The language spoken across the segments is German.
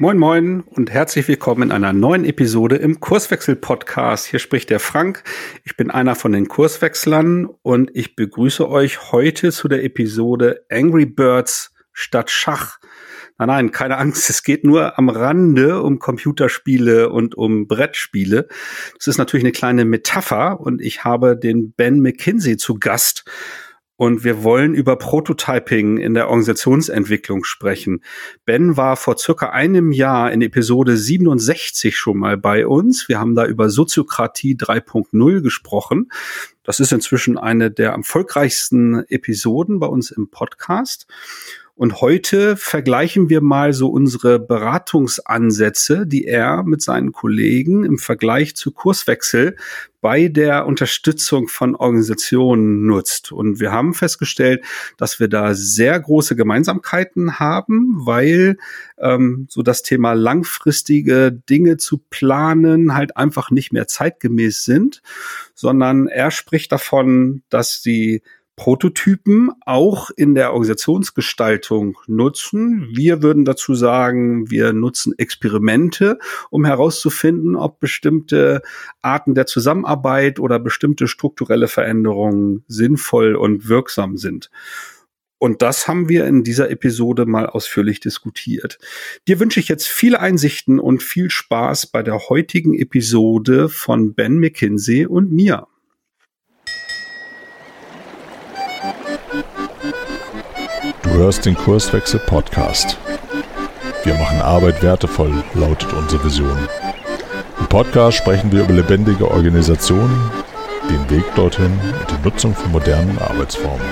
Moin Moin und herzlich willkommen in einer neuen Episode im Kurswechsel-Podcast. Hier spricht der Frank. Ich bin einer von den Kurswechslern und ich begrüße euch heute zu der Episode Angry Birds statt Schach. Nein, nein, keine Angst. Es geht nur am Rande um Computerspiele und um Brettspiele. Das ist natürlich eine kleine Metapher und ich habe den Ben McKinsey zu Gast. Und wir wollen über Prototyping in der Organisationsentwicklung sprechen. Ben war vor circa einem Jahr in Episode 67 schon mal bei uns. Wir haben da über Soziokratie 3.0 gesprochen. Das ist inzwischen eine der erfolgreichsten Episoden bei uns im Podcast. Und heute vergleichen wir mal so unsere Beratungsansätze, die er mit seinen Kollegen im Vergleich zu Kurswechsel bei der Unterstützung von Organisationen nutzt. Und wir haben festgestellt, dass wir da sehr große Gemeinsamkeiten haben, weil ähm, so das Thema langfristige Dinge zu planen halt einfach nicht mehr zeitgemäß sind, sondern er spricht davon, dass sie Prototypen auch in der Organisationsgestaltung nutzen. Wir würden dazu sagen, wir nutzen Experimente, um herauszufinden, ob bestimmte Arten der Zusammenarbeit oder bestimmte strukturelle Veränderungen sinnvoll und wirksam sind. Und das haben wir in dieser Episode mal ausführlich diskutiert. Dir wünsche ich jetzt viele Einsichten und viel Spaß bei der heutigen Episode von Ben McKinsey und mir. Hörst den Kurswechsel Podcast. Wir machen Arbeit wertevoll, lautet unsere Vision. Im Podcast sprechen wir über lebendige Organisationen, den Weg dorthin und die Nutzung von modernen Arbeitsformen.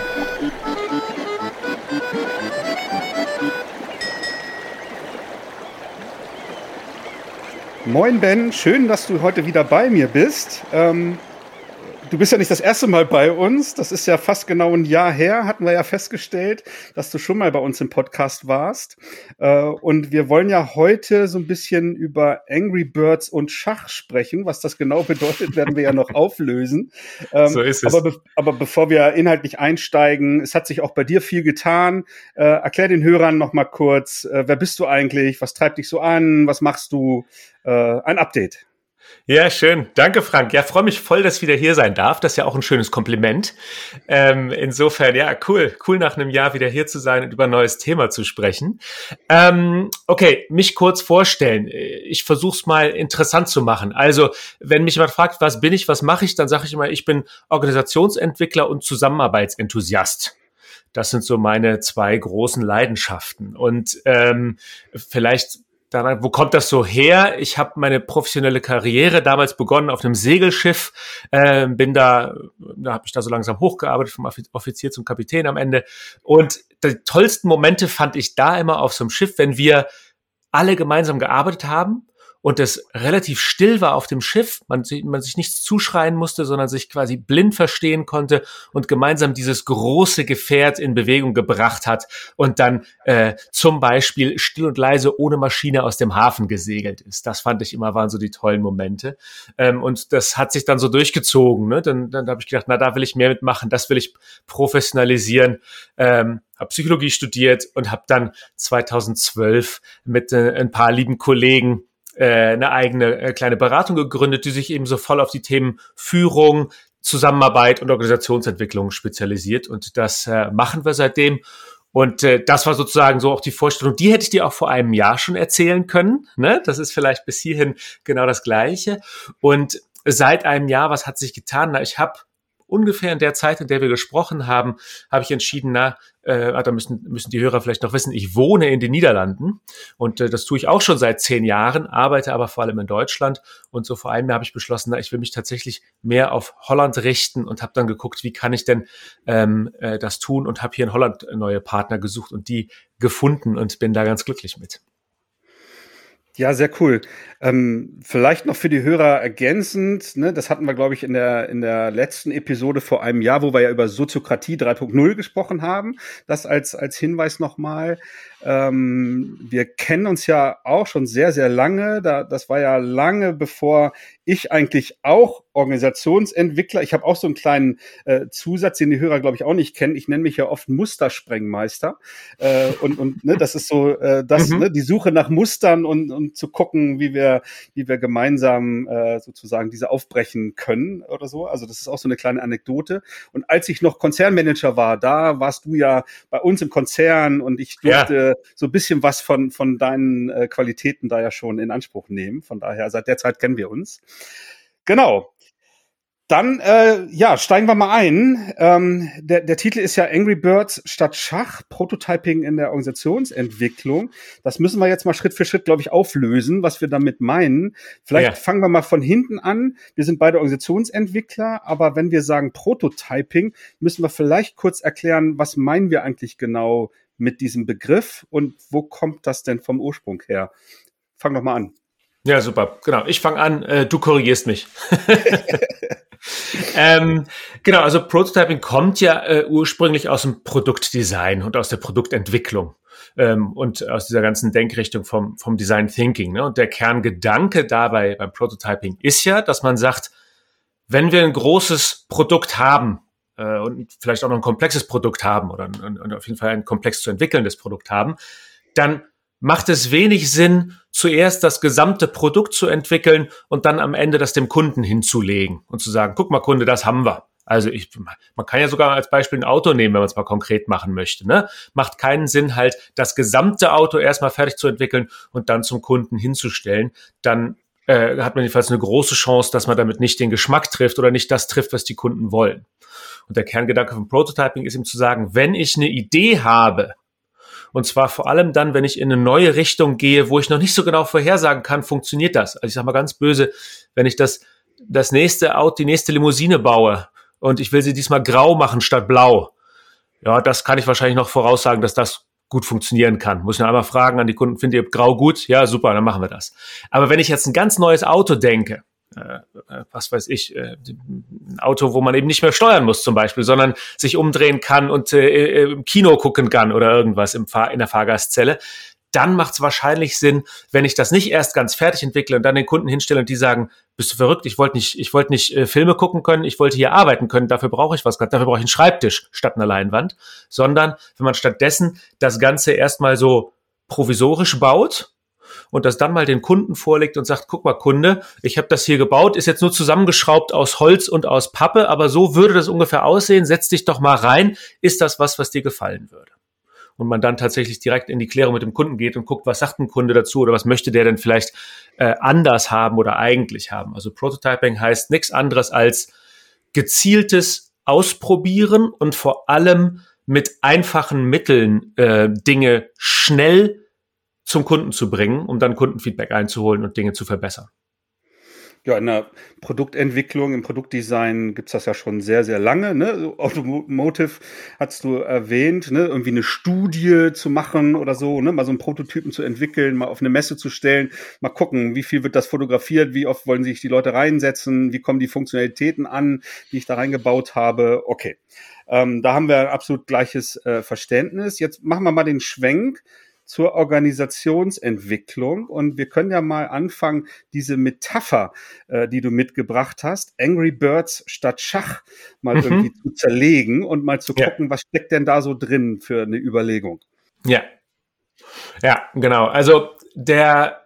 Moin Ben, schön, dass du heute wieder bei mir bist. Ähm, Du bist ja nicht das erste Mal bei uns. Das ist ja fast genau ein Jahr her, hatten wir ja festgestellt, dass du schon mal bei uns im Podcast warst. Äh, und wir wollen ja heute so ein bisschen über Angry Birds und Schach sprechen. Was das genau bedeutet, werden wir ja noch auflösen. Ähm, so ist es. Aber, be aber, bevor wir inhaltlich einsteigen, es hat sich auch bei dir viel getan. Äh, erklär den Hörern noch mal kurz, äh, wer bist du eigentlich? Was treibt dich so an? Was machst du? ein Update. Ja, schön. Danke, Frank. Ja, freue mich voll, dass ich wieder hier sein darf. Das ist ja auch ein schönes Kompliment. Ähm, insofern, ja, cool. Cool, nach einem Jahr wieder hier zu sein und über ein neues Thema zu sprechen. Ähm, okay, mich kurz vorstellen. Ich versuche es mal interessant zu machen. Also, wenn mich jemand fragt, was bin ich, was mache ich, dann sage ich immer, ich bin Organisationsentwickler und Zusammenarbeitsenthusiast. Das sind so meine zwei großen Leidenschaften. Und ähm, vielleicht daran, wo kommt das so her? Ich habe meine professionelle Karriere damals begonnen auf einem Segelschiff, äh, bin da, da habe ich da so langsam hochgearbeitet vom Offizier zum Kapitän am Ende. Und die tollsten Momente fand ich da immer auf so einem Schiff, wenn wir alle gemeinsam gearbeitet haben und es relativ still war auf dem Schiff, man, man sich nichts zuschreien musste, sondern sich quasi blind verstehen konnte und gemeinsam dieses große Gefährt in Bewegung gebracht hat und dann äh, zum Beispiel still und leise ohne Maschine aus dem Hafen gesegelt ist. Das fand ich immer, waren so die tollen Momente. Ähm, und das hat sich dann so durchgezogen. Ne? Dann, dann habe ich gedacht, na, da will ich mehr mitmachen, das will ich professionalisieren. Ähm, habe Psychologie studiert und habe dann 2012 mit äh, ein paar lieben Kollegen äh, eine eigene äh, kleine Beratung gegründet, die sich eben so voll auf die Themen Führung, Zusammenarbeit und Organisationsentwicklung spezialisiert. Und das äh, machen wir seitdem. Und äh, das war sozusagen so auch die Vorstellung. Die hätte ich dir auch vor einem Jahr schon erzählen können. Ne? Das ist vielleicht bis hierhin genau das Gleiche. Und seit einem Jahr, was hat sich getan? Na, ich habe ungefähr in der Zeit, in der wir gesprochen haben, habe ich entschieden, na, äh, ah, da müssen, müssen die Hörer vielleicht noch wissen, ich wohne in den Niederlanden und äh, das tue ich auch schon seit zehn Jahren, arbeite aber vor allem in Deutschland und so vor allem habe ich beschlossen, na, ich will mich tatsächlich mehr auf Holland richten und habe dann geguckt, wie kann ich denn ähm, äh, das tun und habe hier in Holland neue Partner gesucht und die gefunden und bin da ganz glücklich mit. Ja, sehr cool. Ähm, vielleicht noch für die Hörer ergänzend, ne, das hatten wir, glaube ich, in der, in der letzten Episode vor einem Jahr, wo wir ja über Soziokratie 3.0 gesprochen haben. Das als, als Hinweis nochmal. Ähm, wir kennen uns ja auch schon sehr, sehr lange. Da, das war ja lange bevor ich eigentlich auch Organisationsentwickler. Ich habe auch so einen kleinen äh, Zusatz, den die Hörer, glaube ich, auch nicht kennen. Ich nenne mich ja oft Mustersprengmeister. Äh, und und ne, das ist so äh, das, mhm. ne, die Suche nach Mustern und, und zu gucken, wie wir, wie wir gemeinsam äh, sozusagen diese aufbrechen können oder so. Also das ist auch so eine kleine Anekdote. Und als ich noch Konzernmanager war, da warst du ja bei uns im Konzern und ich durfte ja. so ein bisschen was von, von deinen äh, Qualitäten da ja schon in Anspruch nehmen. Von daher, seit der Zeit kennen wir uns. Genau. Dann, äh, ja, steigen wir mal ein. Ähm, der, der Titel ist ja Angry Birds statt Schach, Prototyping in der Organisationsentwicklung. Das müssen wir jetzt mal Schritt für Schritt, glaube ich, auflösen, was wir damit meinen. Vielleicht ja. fangen wir mal von hinten an. Wir sind beide Organisationsentwickler, aber wenn wir sagen Prototyping, müssen wir vielleicht kurz erklären, was meinen wir eigentlich genau mit diesem Begriff und wo kommt das denn vom Ursprung her? Fang doch mal an. Ja, super. Genau. Ich fange an, äh, du korrigierst mich. ähm, genau, also Prototyping kommt ja äh, ursprünglich aus dem Produktdesign und aus der Produktentwicklung ähm, und aus dieser ganzen Denkrichtung vom, vom Design Thinking. Ne? Und der Kerngedanke dabei beim Prototyping ist ja, dass man sagt, wenn wir ein großes Produkt haben äh, und vielleicht auch noch ein komplexes Produkt haben oder ein, ein, auf jeden Fall ein komplex zu entwickelndes Produkt haben, dann macht es wenig Sinn, zuerst das gesamte Produkt zu entwickeln und dann am Ende das dem Kunden hinzulegen und zu sagen, guck mal Kunde, das haben wir. Also ich, man kann ja sogar als Beispiel ein Auto nehmen, wenn man es mal konkret machen möchte. Ne? Macht keinen Sinn, halt das gesamte Auto erstmal fertig zu entwickeln und dann zum Kunden hinzustellen. Dann äh, hat man jedenfalls eine große Chance, dass man damit nicht den Geschmack trifft oder nicht das trifft, was die Kunden wollen. Und der Kerngedanke vom Prototyping ist eben zu sagen, wenn ich eine Idee habe, und zwar vor allem dann, wenn ich in eine neue Richtung gehe, wo ich noch nicht so genau vorhersagen kann, funktioniert das. Also ich sage mal ganz böse, wenn ich das, das nächste Auto, die nächste Limousine baue und ich will sie diesmal grau machen statt blau. Ja, das kann ich wahrscheinlich noch voraussagen, dass das gut funktionieren kann. Muss ich noch einmal fragen an die Kunden, findet ihr grau gut? Ja, super, dann machen wir das. Aber wenn ich jetzt ein ganz neues Auto denke, was weiß ich, äh, ein Auto, wo man eben nicht mehr steuern muss zum Beispiel, sondern sich umdrehen kann und äh, im Kino gucken kann oder irgendwas im Fahr in der Fahrgastzelle, dann macht es wahrscheinlich Sinn, wenn ich das nicht erst ganz fertig entwickle und dann den Kunden hinstelle und die sagen, bist du verrückt, ich wollte nicht, ich wollte nicht äh, Filme gucken können, ich wollte hier arbeiten können, dafür brauche ich was, dafür brauche ich einen Schreibtisch statt einer Leinwand, sondern wenn man stattdessen das Ganze erstmal so provisorisch baut, und das dann mal den Kunden vorlegt und sagt, guck mal Kunde, ich habe das hier gebaut, ist jetzt nur zusammengeschraubt aus Holz und aus Pappe, aber so würde das ungefähr aussehen, setz dich doch mal rein, ist das was, was dir gefallen würde? Und man dann tatsächlich direkt in die Klärung mit dem Kunden geht und guckt, was sagt ein Kunde dazu oder was möchte der denn vielleicht äh, anders haben oder eigentlich haben. Also Prototyping heißt nichts anderes als gezieltes Ausprobieren und vor allem mit einfachen Mitteln äh, Dinge schnell zum Kunden zu bringen, um dann Kundenfeedback einzuholen und Dinge zu verbessern. Ja, in der Produktentwicklung, im Produktdesign gibt's das ja schon sehr, sehr lange. Ne? Automotive hast du erwähnt, ne? irgendwie eine Studie zu machen oder so, ne? mal so einen Prototypen zu entwickeln, mal auf eine Messe zu stellen, mal gucken, wie viel wird das fotografiert, wie oft wollen sich die Leute reinsetzen, wie kommen die Funktionalitäten an, die ich da reingebaut habe. Okay, ähm, da haben wir ein absolut gleiches äh, Verständnis. Jetzt machen wir mal den Schwenk zur Organisationsentwicklung. Und wir können ja mal anfangen, diese Metapher, äh, die du mitgebracht hast, Angry Birds statt Schach, mal mhm. irgendwie zu zerlegen und mal zu gucken, ja. was steckt denn da so drin für eine Überlegung. Ja. Ja, genau. Also der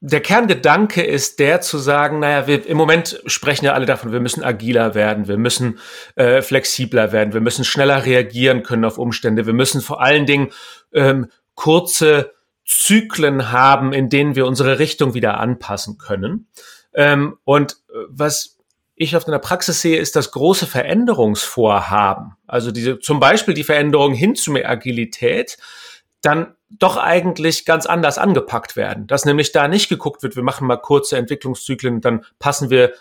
der Kerngedanke ist der zu sagen, naja, wir, im Moment sprechen ja alle davon, wir müssen agiler werden, wir müssen äh, flexibler werden, wir müssen schneller reagieren können auf Umstände, wir müssen vor allen Dingen ähm, kurze Zyklen haben, in denen wir unsere Richtung wieder anpassen können. Ähm, und äh, was ich oft in der Praxis sehe, ist das große Veränderungsvorhaben. Also diese, zum Beispiel die Veränderung hin zu mehr Agilität, dann doch eigentlich ganz anders angepackt werden. Dass nämlich da nicht geguckt wird, wir machen mal kurze Entwicklungszyklen, dann passen wir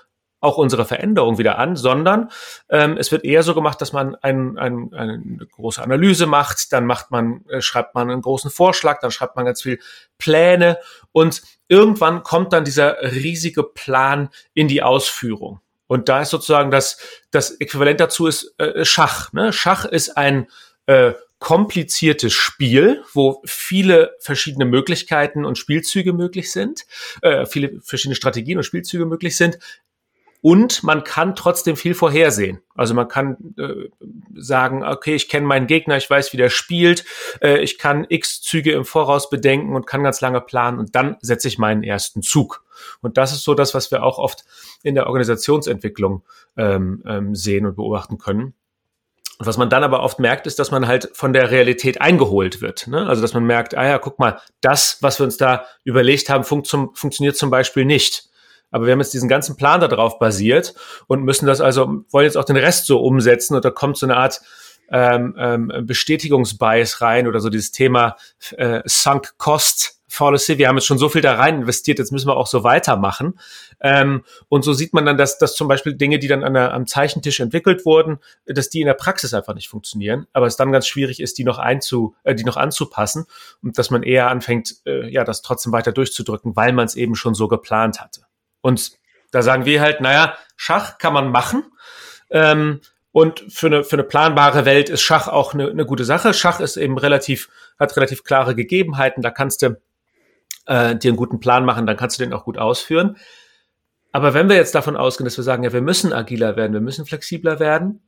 auch unsere Veränderung wieder an, sondern ähm, es wird eher so gemacht, dass man ein, ein, eine große Analyse macht, dann macht man, äh, schreibt man einen großen Vorschlag, dann schreibt man ganz viel Pläne und irgendwann kommt dann dieser riesige Plan in die Ausführung. Und da ist sozusagen das, das Äquivalent dazu ist äh, Schach. Ne? Schach ist ein äh, kompliziertes Spiel, wo viele verschiedene Möglichkeiten und Spielzüge möglich sind, äh, viele verschiedene Strategien und Spielzüge möglich sind. Und man kann trotzdem viel vorhersehen. Also man kann äh, sagen, okay, ich kenne meinen Gegner, ich weiß, wie der spielt, äh, ich kann x Züge im Voraus bedenken und kann ganz lange planen und dann setze ich meinen ersten Zug. Und das ist so das, was wir auch oft in der Organisationsentwicklung ähm, ähm, sehen und beobachten können. Und was man dann aber oft merkt, ist, dass man halt von der Realität eingeholt wird. Ne? Also dass man merkt, ah ja, guck mal, das, was wir uns da überlegt haben, funkt zum, funktioniert zum Beispiel nicht. Aber wir haben jetzt diesen ganzen Plan darauf basiert und müssen das also, wollen jetzt auch den Rest so umsetzen und da kommt so eine Art ähm, ähm, Bestätigungsbias rein oder so dieses Thema äh, Sunk Cost Fallacy. Wir haben jetzt schon so viel da rein investiert, jetzt müssen wir auch so weitermachen. Ähm, und so sieht man dann, dass, dass zum Beispiel Dinge, die dann an der, am Zeichentisch entwickelt wurden, dass die in der Praxis einfach nicht funktionieren, aber es dann ganz schwierig ist, die noch einzu, äh, die noch anzupassen und dass man eher anfängt, äh, ja, das trotzdem weiter durchzudrücken, weil man es eben schon so geplant hatte. Und da sagen wir halt, naja, Schach kann man machen. Ähm, und für eine, für eine planbare Welt ist Schach auch eine, eine gute Sache. Schach ist eben relativ, hat relativ klare Gegebenheiten. Da kannst du äh, dir einen guten Plan machen, dann kannst du den auch gut ausführen. Aber wenn wir jetzt davon ausgehen, dass wir sagen, ja, wir müssen agiler werden, wir müssen flexibler werden,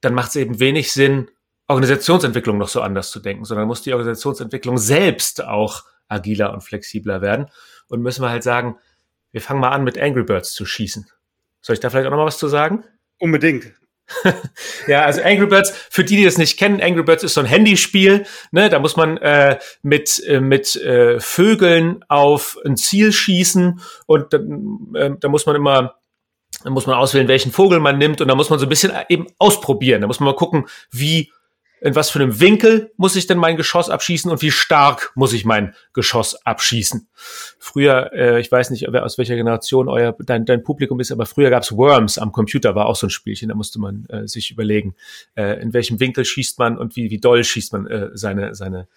dann macht es eben wenig Sinn, Organisationsentwicklung noch so anders zu denken, sondern muss die Organisationsentwicklung selbst auch agiler und flexibler werden. Und müssen wir halt sagen, wir fangen mal an, mit Angry Birds zu schießen. Soll ich da vielleicht auch noch mal was zu sagen? Unbedingt. ja, also Angry Birds, für die, die das nicht kennen, Angry Birds ist so ein Handyspiel. Ne? Da muss man äh, mit, äh, mit äh, Vögeln auf ein Ziel schießen und äh, da muss man immer da muss man auswählen, welchen Vogel man nimmt und da muss man so ein bisschen eben ausprobieren. Da muss man mal gucken, wie in was für einem Winkel muss ich denn mein Geschoss abschießen und wie stark muss ich mein Geschoss abschießen. Früher, äh, ich weiß nicht, aus welcher Generation euer dein, dein Publikum ist, aber früher gab's Worms am Computer, war auch so ein Spielchen, da musste man äh, sich überlegen, äh, in welchem Winkel schießt man und wie, wie doll schießt man äh, seine, seine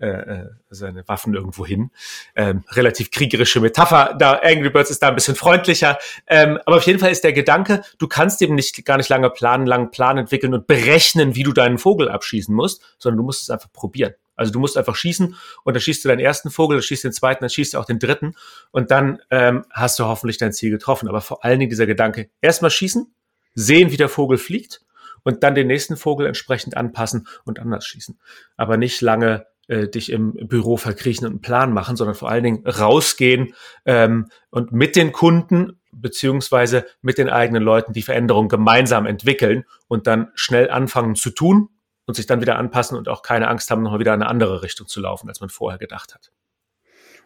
äh, äh, seine Waffen irgendwo hin. Ähm, relativ kriegerische Metapher. Da Angry Birds ist da ein bisschen freundlicher. Ähm, aber auf jeden Fall ist der Gedanke, du kannst eben nicht gar nicht lange planen, langen Plan entwickeln und berechnen, wie du deinen Vogel abschießen musst, sondern du musst es einfach probieren. Also du musst einfach schießen und dann schießt du deinen ersten Vogel, dann schießt du den zweiten, dann schießt du auch den dritten und dann ähm, hast du hoffentlich dein Ziel getroffen. Aber vor allen Dingen dieser Gedanke, erstmal schießen, sehen, wie der Vogel fliegt und dann den nächsten Vogel entsprechend anpassen und anders schießen. Aber nicht lange äh, dich im Büro verkriechen und einen Plan machen, sondern vor allen Dingen rausgehen ähm, und mit den Kunden beziehungsweise mit den eigenen Leuten die Veränderung gemeinsam entwickeln und dann schnell anfangen zu tun und sich dann wieder anpassen und auch keine Angst haben, nochmal wieder in eine andere Richtung zu laufen, als man vorher gedacht hat.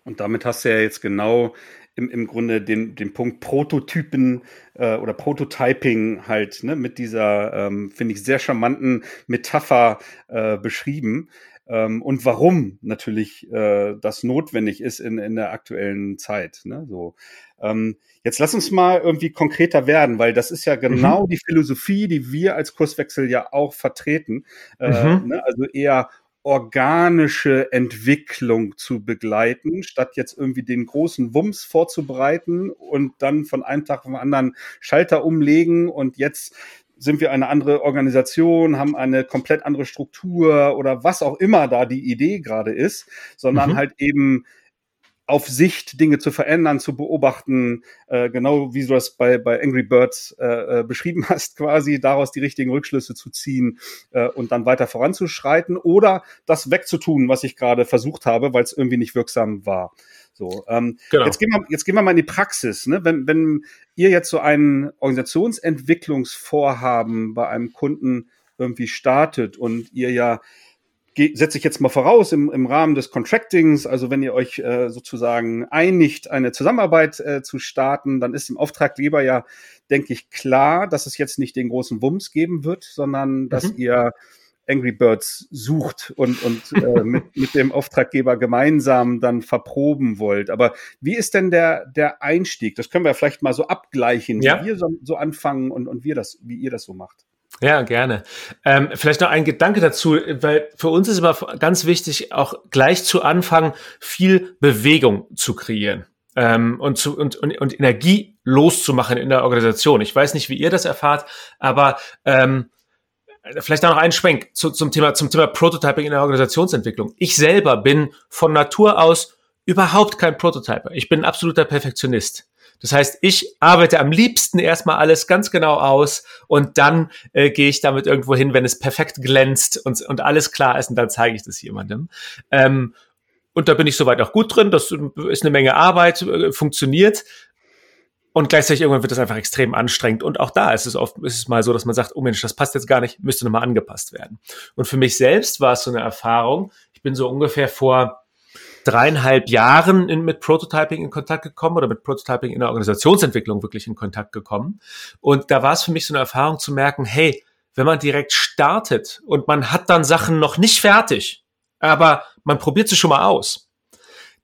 Und damit hast du ja jetzt genau im, im Grunde den, den Punkt Prototypen äh, oder Prototyping halt ne, mit dieser, ähm, finde ich, sehr charmanten Metapher äh, beschrieben ähm, und warum natürlich äh, das notwendig ist in, in der aktuellen Zeit. Ne? So, ähm, jetzt lass uns mal irgendwie konkreter werden, weil das ist ja genau mhm. die Philosophie, die wir als Kurswechsel ja auch vertreten. Äh, mhm. ne? Also eher organische Entwicklung zu begleiten, statt jetzt irgendwie den großen Wumms vorzubereiten und dann von einem Tag auf den anderen Schalter umlegen und jetzt sind wir eine andere Organisation, haben eine komplett andere Struktur oder was auch immer da die Idee gerade ist, sondern mhm. halt eben auf Sicht Dinge zu verändern, zu beobachten, äh, genau wie du das bei, bei Angry Birds äh, äh, beschrieben hast, quasi daraus die richtigen Rückschlüsse zu ziehen äh, und dann weiter voranzuschreiten oder das wegzutun, was ich gerade versucht habe, weil es irgendwie nicht wirksam war. So, ähm, genau. jetzt, gehen wir, jetzt gehen wir mal in die Praxis. Ne? Wenn, wenn ihr jetzt so ein Organisationsentwicklungsvorhaben bei einem Kunden irgendwie startet und ihr ja setze ich jetzt mal voraus im, im Rahmen des Contractings, also wenn ihr euch äh, sozusagen einigt, eine Zusammenarbeit äh, zu starten, dann ist dem Auftraggeber ja, denke ich, klar, dass es jetzt nicht den großen Wumms geben wird, sondern dass mhm. ihr Angry Birds sucht und, und äh, mit, mit dem Auftraggeber gemeinsam dann verproben wollt. Aber wie ist denn der, der Einstieg? Das können wir vielleicht mal so abgleichen, ja. wie wir so, so anfangen und, und wir das, wie ihr das so macht. Ja, gerne. Ähm, vielleicht noch ein Gedanke dazu, weil für uns ist immer ganz wichtig, auch gleich zu Anfang viel Bewegung zu kreieren ähm, und, zu, und, und, und Energie loszumachen in der Organisation. Ich weiß nicht, wie ihr das erfahrt, aber ähm, vielleicht noch ein Schwenk zu, zum Thema zum Thema Prototyping in der Organisationsentwicklung. Ich selber bin von Natur aus überhaupt kein Prototyper. Ich bin ein absoluter Perfektionist. Das heißt, ich arbeite am liebsten erstmal alles ganz genau aus und dann äh, gehe ich damit irgendwo hin, wenn es perfekt glänzt und, und alles klar ist und dann zeige ich das jemandem. Ähm, und da bin ich soweit auch gut drin. Das ist eine Menge Arbeit, äh, funktioniert. Und gleichzeitig irgendwann wird das einfach extrem anstrengend. Und auch da ist es oft, ist es mal so, dass man sagt, oh Mensch, das passt jetzt gar nicht, müsste nochmal angepasst werden. Und für mich selbst war es so eine Erfahrung. Ich bin so ungefähr vor dreieinhalb Jahren in, mit Prototyping in Kontakt gekommen oder mit Prototyping in der Organisationsentwicklung wirklich in Kontakt gekommen. Und da war es für mich so eine Erfahrung zu merken, hey, wenn man direkt startet und man hat dann Sachen noch nicht fertig, aber man probiert sie schon mal aus,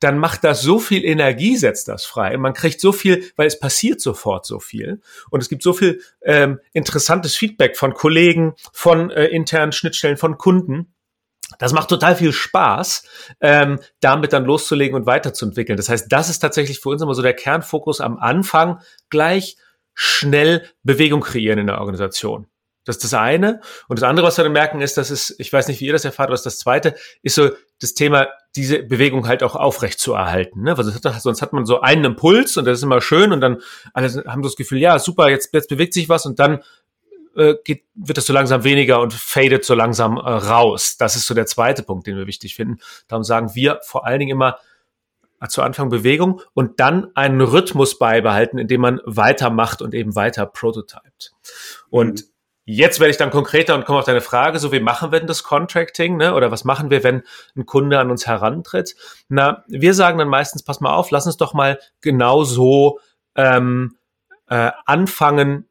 dann macht das so viel Energie, setzt das frei. Man kriegt so viel, weil es passiert sofort so viel. Und es gibt so viel ähm, interessantes Feedback von Kollegen, von äh, internen Schnittstellen, von Kunden. Das macht total viel Spaß, ähm, damit dann loszulegen und weiterzuentwickeln. Das heißt, das ist tatsächlich für uns immer so der Kernfokus am Anfang, gleich schnell Bewegung kreieren in der Organisation. Das ist das eine. Und das andere, was wir dann merken, ist, dass es, ich weiß nicht, wie ihr das erfahrt, was das zweite, ist so das Thema, diese Bewegung halt auch aufrecht zu erhalten. Ne? Weil sonst hat man so einen Impuls und das ist immer schön und dann alle haben so das Gefühl, ja, super, jetzt, jetzt bewegt sich was und dann äh, geht, wird das so langsam weniger und fadet so langsam äh, raus. Das ist so der zweite Punkt, den wir wichtig finden. Darum sagen wir vor allen Dingen immer, äh, zu Anfang Bewegung und dann einen Rhythmus beibehalten, indem man weitermacht und eben weiter prototypt. Und mhm. Jetzt werde ich dann konkreter und komme auf deine Frage, so wie machen wir denn das Contracting, ne? Oder was machen wir, wenn ein Kunde an uns herantritt? Na, wir sagen dann meistens, pass mal auf, lass uns doch mal genau so ähm, äh, anfangen,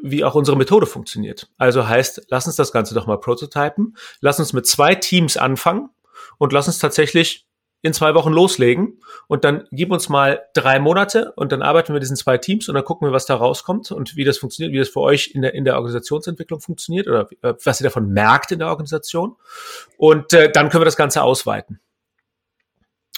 wie auch unsere Methode funktioniert. Also heißt, lass uns das Ganze doch mal prototypen, lass uns mit zwei Teams anfangen und lass uns tatsächlich in zwei Wochen loslegen und dann gib uns mal drei Monate und dann arbeiten wir diesen zwei Teams und dann gucken wir, was da rauskommt und wie das funktioniert, wie das für euch in der, in der Organisationsentwicklung funktioniert oder äh, was ihr davon merkt in der Organisation. Und äh, dann können wir das Ganze ausweiten.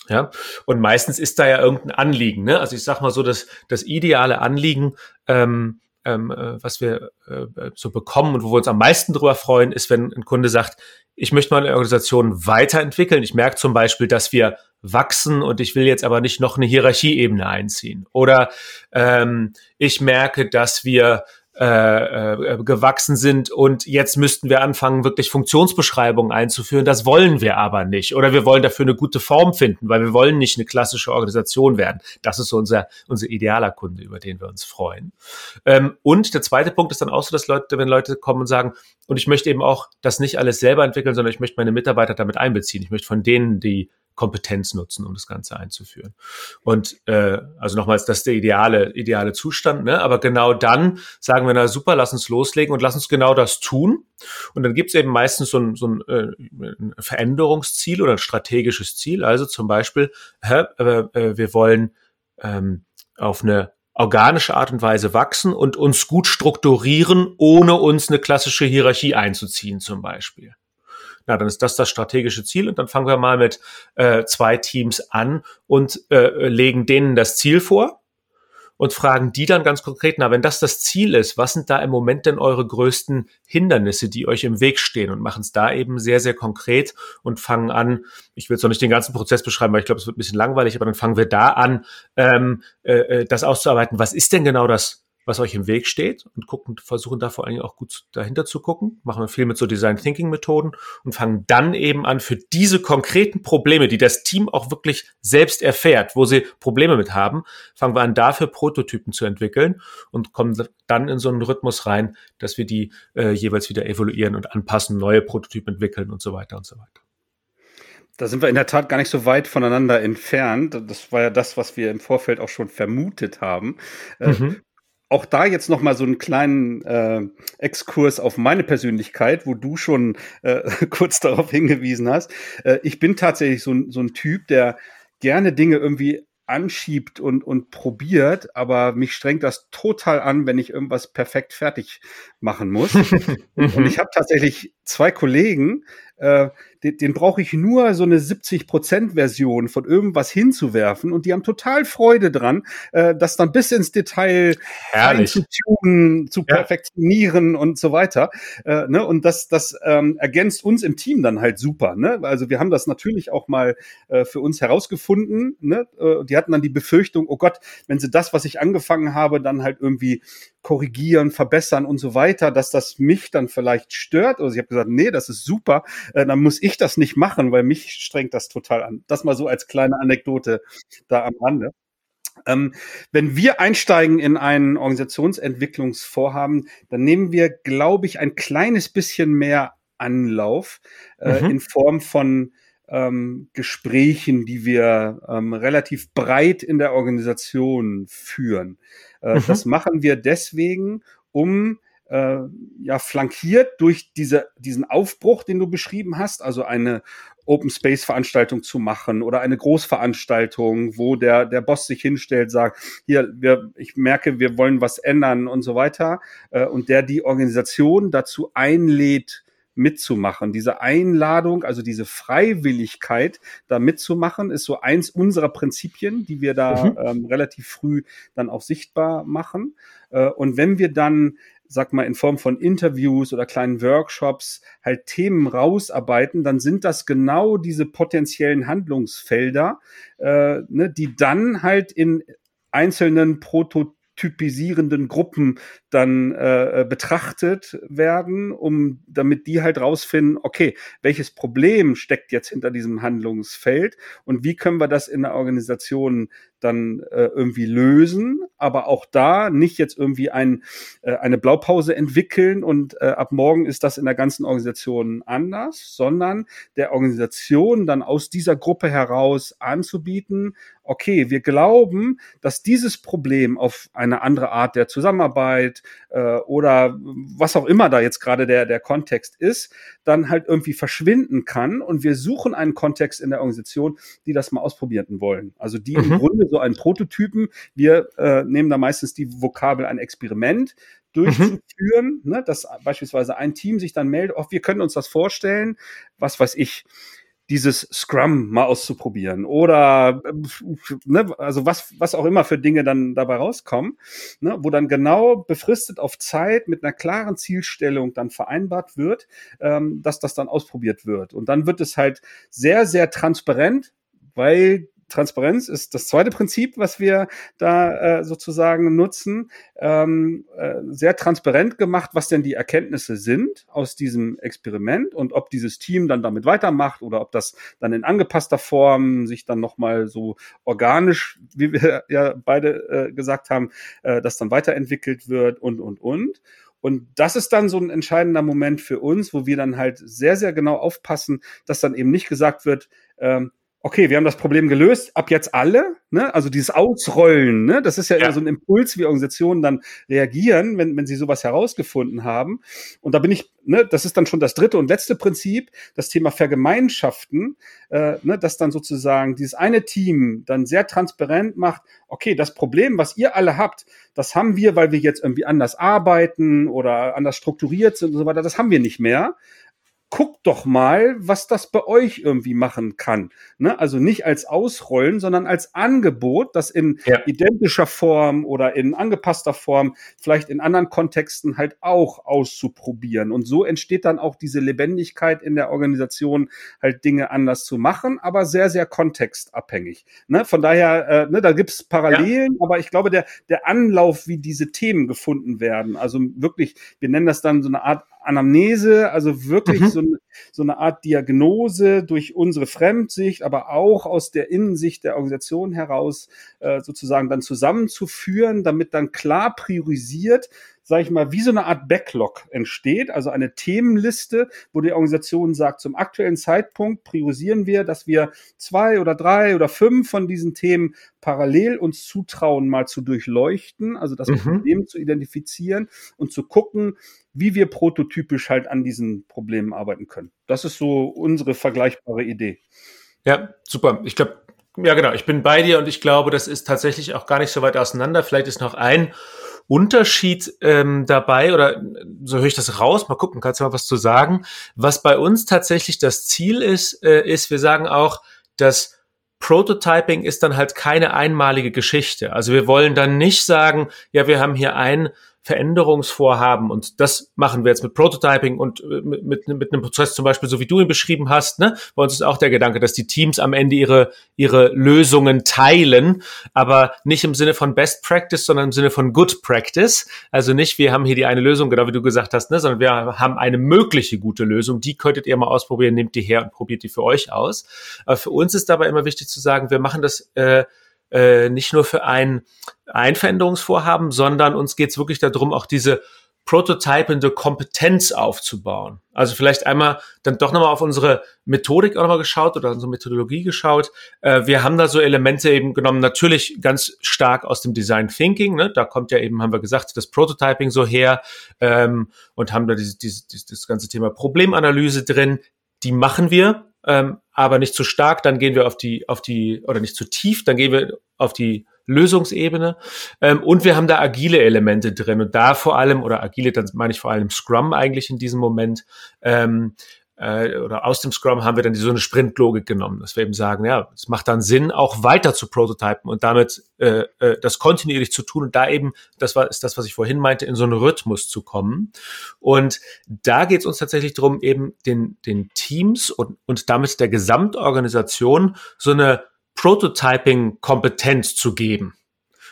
Ja, und meistens ist da ja irgendein Anliegen. Ne? Also ich sag mal so, dass das ideale Anliegen ähm, ähm, äh, was wir äh, so bekommen und wo wir uns am meisten drüber freuen, ist, wenn ein Kunde sagt, ich möchte meine Organisation weiterentwickeln. Ich merke zum Beispiel, dass wir wachsen und ich will jetzt aber nicht noch eine Hierarchieebene einziehen. Oder ähm, ich merke, dass wir äh, äh, gewachsen sind und jetzt müssten wir anfangen, wirklich Funktionsbeschreibungen einzuführen. Das wollen wir aber nicht. Oder wir wollen dafür eine gute Form finden, weil wir wollen nicht eine klassische Organisation werden. Das ist so unser, unser idealer Kunde, über den wir uns freuen. Ähm, und der zweite Punkt ist dann auch so, dass Leute, wenn Leute kommen und sagen, und ich möchte eben auch das nicht alles selber entwickeln, sondern ich möchte meine Mitarbeiter damit einbeziehen. Ich möchte von denen die Kompetenz nutzen, um das Ganze einzuführen. Und äh, also nochmals, das ist der ideale, ideale Zustand, ne? Aber genau dann sagen wir, na super, lass uns loslegen und lass uns genau das tun. Und dann gibt es eben meistens so ein, so ein, äh, ein Veränderungsziel oder ein strategisches Ziel. Also zum Beispiel, hä, äh, wir wollen ähm, auf eine organische Art und Weise wachsen und uns gut strukturieren, ohne uns eine klassische Hierarchie einzuziehen, zum Beispiel. Na, dann ist das das strategische Ziel und dann fangen wir mal mit äh, zwei Teams an und äh, legen denen das Ziel vor und fragen die dann ganz konkret, na, wenn das das Ziel ist, was sind da im Moment denn eure größten Hindernisse, die euch im Weg stehen? Und machen es da eben sehr, sehr konkret und fangen an, ich will jetzt noch nicht den ganzen Prozess beschreiben, weil ich glaube, es wird ein bisschen langweilig, aber dann fangen wir da an, ähm, äh, äh das auszuarbeiten, was ist denn genau das was euch im Weg steht und gucken, versuchen da vor allen Dingen auch gut dahinter zu gucken. Machen wir viel mit so Design Thinking Methoden und fangen dann eben an für diese konkreten Probleme, die das Team auch wirklich selbst erfährt, wo sie Probleme mit haben, fangen wir an dafür Prototypen zu entwickeln und kommen dann in so einen Rhythmus rein, dass wir die äh, jeweils wieder evaluieren und anpassen, neue Prototypen entwickeln und so weiter und so weiter. Da sind wir in der Tat gar nicht so weit voneinander entfernt. Das war ja das, was wir im Vorfeld auch schon vermutet haben. Äh, mhm auch da jetzt noch mal so einen kleinen äh, Exkurs auf meine Persönlichkeit, wo du schon äh, kurz darauf hingewiesen hast. Äh, ich bin tatsächlich so, so ein Typ, der gerne Dinge irgendwie anschiebt und, und probiert, aber mich strengt das total an, wenn ich irgendwas perfekt fertig machen muss. und ich habe tatsächlich zwei Kollegen, äh, den, den brauche ich nur so eine 70%-Version von irgendwas hinzuwerfen und die haben total Freude dran, äh, das dann bis ins Detail zu tunen, zu ja. perfektionieren und so weiter. Äh, ne? Und das, das ähm, ergänzt uns im Team dann halt super. Ne? Also wir haben das natürlich auch mal äh, für uns herausgefunden. Ne? Äh, die hatten dann die Befürchtung, oh Gott, wenn sie das, was ich angefangen habe, dann halt irgendwie korrigieren, verbessern und so weiter, dass das mich dann vielleicht stört. Also ich habe gesagt, nee, das ist super, äh, dann muss ich das nicht machen, weil mich strengt das total an. Das mal so als kleine Anekdote da am Rande. Ähm, wenn wir einsteigen in ein Organisationsentwicklungsvorhaben, dann nehmen wir, glaube ich, ein kleines bisschen mehr Anlauf äh, mhm. in Form von ähm, Gesprächen, die wir ähm, relativ breit in der Organisation führen. Äh, mhm. Das machen wir deswegen, um äh, ja flankiert durch diese, diesen Aufbruch, den du beschrieben hast, also eine Open Space Veranstaltung zu machen oder eine Großveranstaltung, wo der der Boss sich hinstellt, sagt, hier wir ich merke, wir wollen was ändern und so weiter äh, und der die Organisation dazu einlädt mitzumachen. Diese Einladung, also diese Freiwilligkeit, da mitzumachen, ist so eins unserer Prinzipien, die wir da mhm. ähm, relativ früh dann auch sichtbar machen. Äh, und wenn wir dann sag mal, in Form von Interviews oder kleinen Workshops halt Themen rausarbeiten, dann sind das genau diese potenziellen Handlungsfelder, äh, ne, die dann halt in einzelnen Prototypisierenden Gruppen dann äh, betrachtet werden, um damit die halt rausfinden, okay, welches Problem steckt jetzt hinter diesem Handlungsfeld und wie können wir das in der Organisation dann äh, irgendwie lösen, aber auch da nicht jetzt irgendwie ein, äh, eine Blaupause entwickeln und äh, ab morgen ist das in der ganzen Organisation anders, sondern der Organisation dann aus dieser Gruppe heraus anzubieten, okay, wir glauben, dass dieses Problem auf eine andere Art der Zusammenarbeit äh, oder was auch immer da jetzt gerade der, der Kontext ist, dann halt irgendwie verschwinden kann und wir suchen einen Kontext in der Organisation, die das mal ausprobieren wollen. Also die mhm. im Grunde so einen Prototypen. Wir äh, nehmen da meistens die Vokabel ein Experiment durchzuführen, mhm. ne, dass beispielsweise ein Team sich dann meldet, oh, wir können uns das vorstellen, was weiß ich, dieses Scrum mal auszuprobieren oder ne, also was was auch immer für Dinge dann dabei rauskommen, ne, wo dann genau befristet auf Zeit mit einer klaren Zielstellung dann vereinbart wird, ähm, dass das dann ausprobiert wird und dann wird es halt sehr sehr transparent, weil Transparenz ist das zweite Prinzip, was wir da äh, sozusagen nutzen. Ähm, äh, sehr transparent gemacht, was denn die Erkenntnisse sind aus diesem Experiment und ob dieses Team dann damit weitermacht oder ob das dann in angepasster Form sich dann nochmal so organisch, wie wir ja beide äh, gesagt haben, äh, das dann weiterentwickelt wird und, und, und. Und das ist dann so ein entscheidender Moment für uns, wo wir dann halt sehr, sehr genau aufpassen, dass dann eben nicht gesagt wird, ähm, okay, wir haben das Problem gelöst, ab jetzt alle, ne? Also dieses Ausrollen, ne? Das ist ja, ja. immer so ein Impuls, wie Organisationen dann reagieren, wenn, wenn sie sowas herausgefunden haben. Und da bin ich, ne, das ist dann schon das dritte und letzte Prinzip, das Thema Vergemeinschaften, äh, ne, dass dann sozusagen dieses eine Team dann sehr transparent macht, okay, das Problem, was ihr alle habt, das haben wir, weil wir jetzt irgendwie anders arbeiten oder anders strukturiert sind und so weiter, das haben wir nicht mehr guckt doch mal, was das bei euch irgendwie machen kann. Ne? Also nicht als Ausrollen, sondern als Angebot, das in ja. identischer Form oder in angepasster Form, vielleicht in anderen Kontexten halt auch auszuprobieren. Und so entsteht dann auch diese Lebendigkeit in der Organisation, halt Dinge anders zu machen, aber sehr, sehr kontextabhängig. Ne? Von daher, äh, ne, da gibt's Parallelen, ja. aber ich glaube, der, der Anlauf, wie diese Themen gefunden werden, also wirklich, wir nennen das dann so eine Art Anamnese, also wirklich mhm. so, so eine Art Diagnose durch unsere Fremdsicht, aber auch aus der Innensicht der Organisation heraus äh, sozusagen dann zusammenzuführen, damit dann klar priorisiert sage ich mal, wie so eine Art Backlog entsteht, also eine Themenliste, wo die Organisation sagt, zum aktuellen Zeitpunkt priorisieren wir, dass wir zwei oder drei oder fünf von diesen Themen parallel uns zutrauen, mal zu durchleuchten, also das mhm. Problem zu identifizieren und zu gucken, wie wir prototypisch halt an diesen Problemen arbeiten können. Das ist so unsere vergleichbare Idee. Ja, super. Ich glaube, ja genau, ich bin bei dir und ich glaube, das ist tatsächlich auch gar nicht so weit auseinander. Vielleicht ist noch ein Unterschied ähm, dabei oder so höre ich das raus. Mal gucken, kannst du mal was zu sagen? Was bei uns tatsächlich das Ziel ist, äh, ist, wir sagen auch, dass Prototyping ist dann halt keine einmalige Geschichte. Also wir wollen dann nicht sagen, ja, wir haben hier ein Veränderungsvorhaben und das machen wir jetzt mit Prototyping und äh, mit, mit, mit einem Prozess zum Beispiel, so wie du ihn beschrieben hast. Ne? Bei uns ist auch der Gedanke, dass die Teams am Ende ihre, ihre Lösungen teilen, aber nicht im Sinne von Best Practice, sondern im Sinne von Good Practice. Also nicht, wir haben hier die eine Lösung, genau wie du gesagt hast, ne? sondern wir haben eine mögliche gute Lösung. Die könntet ihr mal ausprobieren, nehmt die her und probiert die für euch aus. Aber für uns ist dabei immer wichtig zu sagen, wir machen das äh, äh, nicht nur für ein, ein Veränderungsvorhaben, sondern uns geht es wirklich darum, auch diese prototypende Kompetenz aufzubauen. Also vielleicht einmal dann doch nochmal auf unsere Methodik auch nochmal geschaut oder unsere Methodologie geschaut. Äh, wir haben da so Elemente eben genommen, natürlich ganz stark aus dem Design Thinking. Ne? Da kommt ja eben, haben wir gesagt, das Prototyping so her ähm, und haben da dieses, dieses, dieses ganze Thema Problemanalyse drin. Die machen wir, ähm, aber nicht zu stark, dann gehen wir auf die, auf die, oder nicht zu tief, dann gehen wir auf die Lösungsebene. Ähm, und wir haben da agile Elemente drin und da vor allem, oder agile, dann meine ich vor allem Scrum eigentlich in diesem Moment, ähm, äh, oder aus dem Scrum haben wir dann so eine Sprintlogik genommen, dass wir eben sagen, ja, es macht dann Sinn, auch weiter zu prototypen und damit äh, äh, das kontinuierlich zu tun und da eben, das war ist das, was ich vorhin meinte, in so einen Rhythmus zu kommen. Und da geht es uns tatsächlich darum, eben den, den Teams und, und damit der Gesamtorganisation so eine Prototyping-Kompetenz zu geben.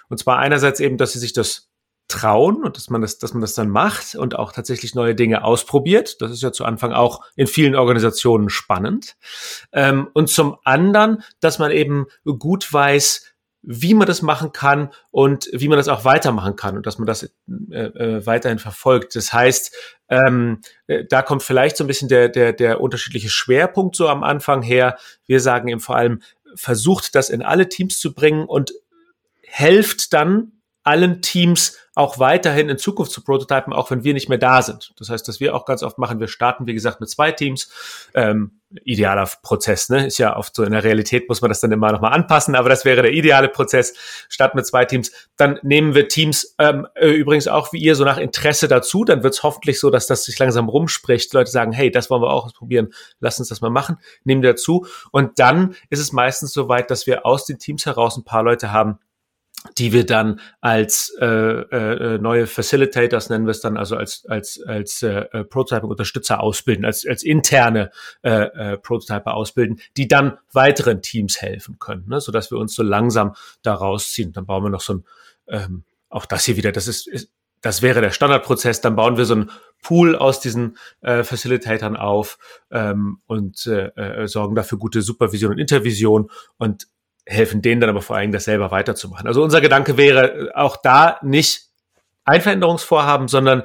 Und zwar einerseits eben, dass sie sich das trauen und dass man das, dass man das dann macht und auch tatsächlich neue Dinge ausprobiert. Das ist ja zu Anfang auch in vielen Organisationen spannend. Ähm, und zum anderen, dass man eben gut weiß, wie man das machen kann und wie man das auch weitermachen kann und dass man das äh, äh, weiterhin verfolgt. Das heißt, ähm, äh, da kommt vielleicht so ein bisschen der, der, der unterschiedliche Schwerpunkt so am Anfang her. Wir sagen eben vor allem, versucht das in alle Teams zu bringen und helft dann allen Teams auch weiterhin in Zukunft zu prototypen, auch wenn wir nicht mehr da sind. Das heißt, dass wir auch ganz oft machen, wir starten, wie gesagt, mit zwei Teams. Ähm, idealer Prozess, ne? Ist ja oft so in der Realität muss man das dann immer nochmal anpassen, aber das wäre der ideale Prozess. Starten mit zwei Teams. Dann nehmen wir Teams ähm, äh, übrigens auch wie ihr so nach Interesse dazu. Dann wird es hoffentlich so, dass das sich langsam rumspricht. Leute sagen, hey, das wollen wir auch ausprobieren, lass uns das mal machen, nehmen wir dazu. Und dann ist es meistens so weit, dass wir aus den Teams heraus ein paar Leute haben, die wir dann als äh, äh, neue Facilitators nennen wir es dann, also als als als äh, äh, Prototyping-Unterstützer ausbilden, als als interne äh, äh, Prototyper ausbilden, die dann weiteren Teams helfen können, ne, so dass wir uns so langsam da rausziehen. Dann bauen wir noch so ein ähm, auch das hier wieder, das ist, ist das wäre der Standardprozess. Dann bauen wir so ein Pool aus diesen äh, Facilitatoren auf ähm, und äh, äh, sorgen dafür gute Supervision und Intervision und helfen denen dann aber vor allem, das selber weiterzumachen. Also unser Gedanke wäre äh, auch da nicht ein Veränderungsvorhaben, sondern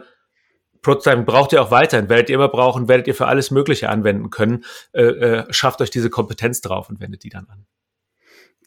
Prototyping braucht ihr auch weiterhin, werdet ihr immer brauchen, werdet ihr für alles Mögliche anwenden können. Äh, äh, schafft euch diese Kompetenz drauf und wendet die dann an.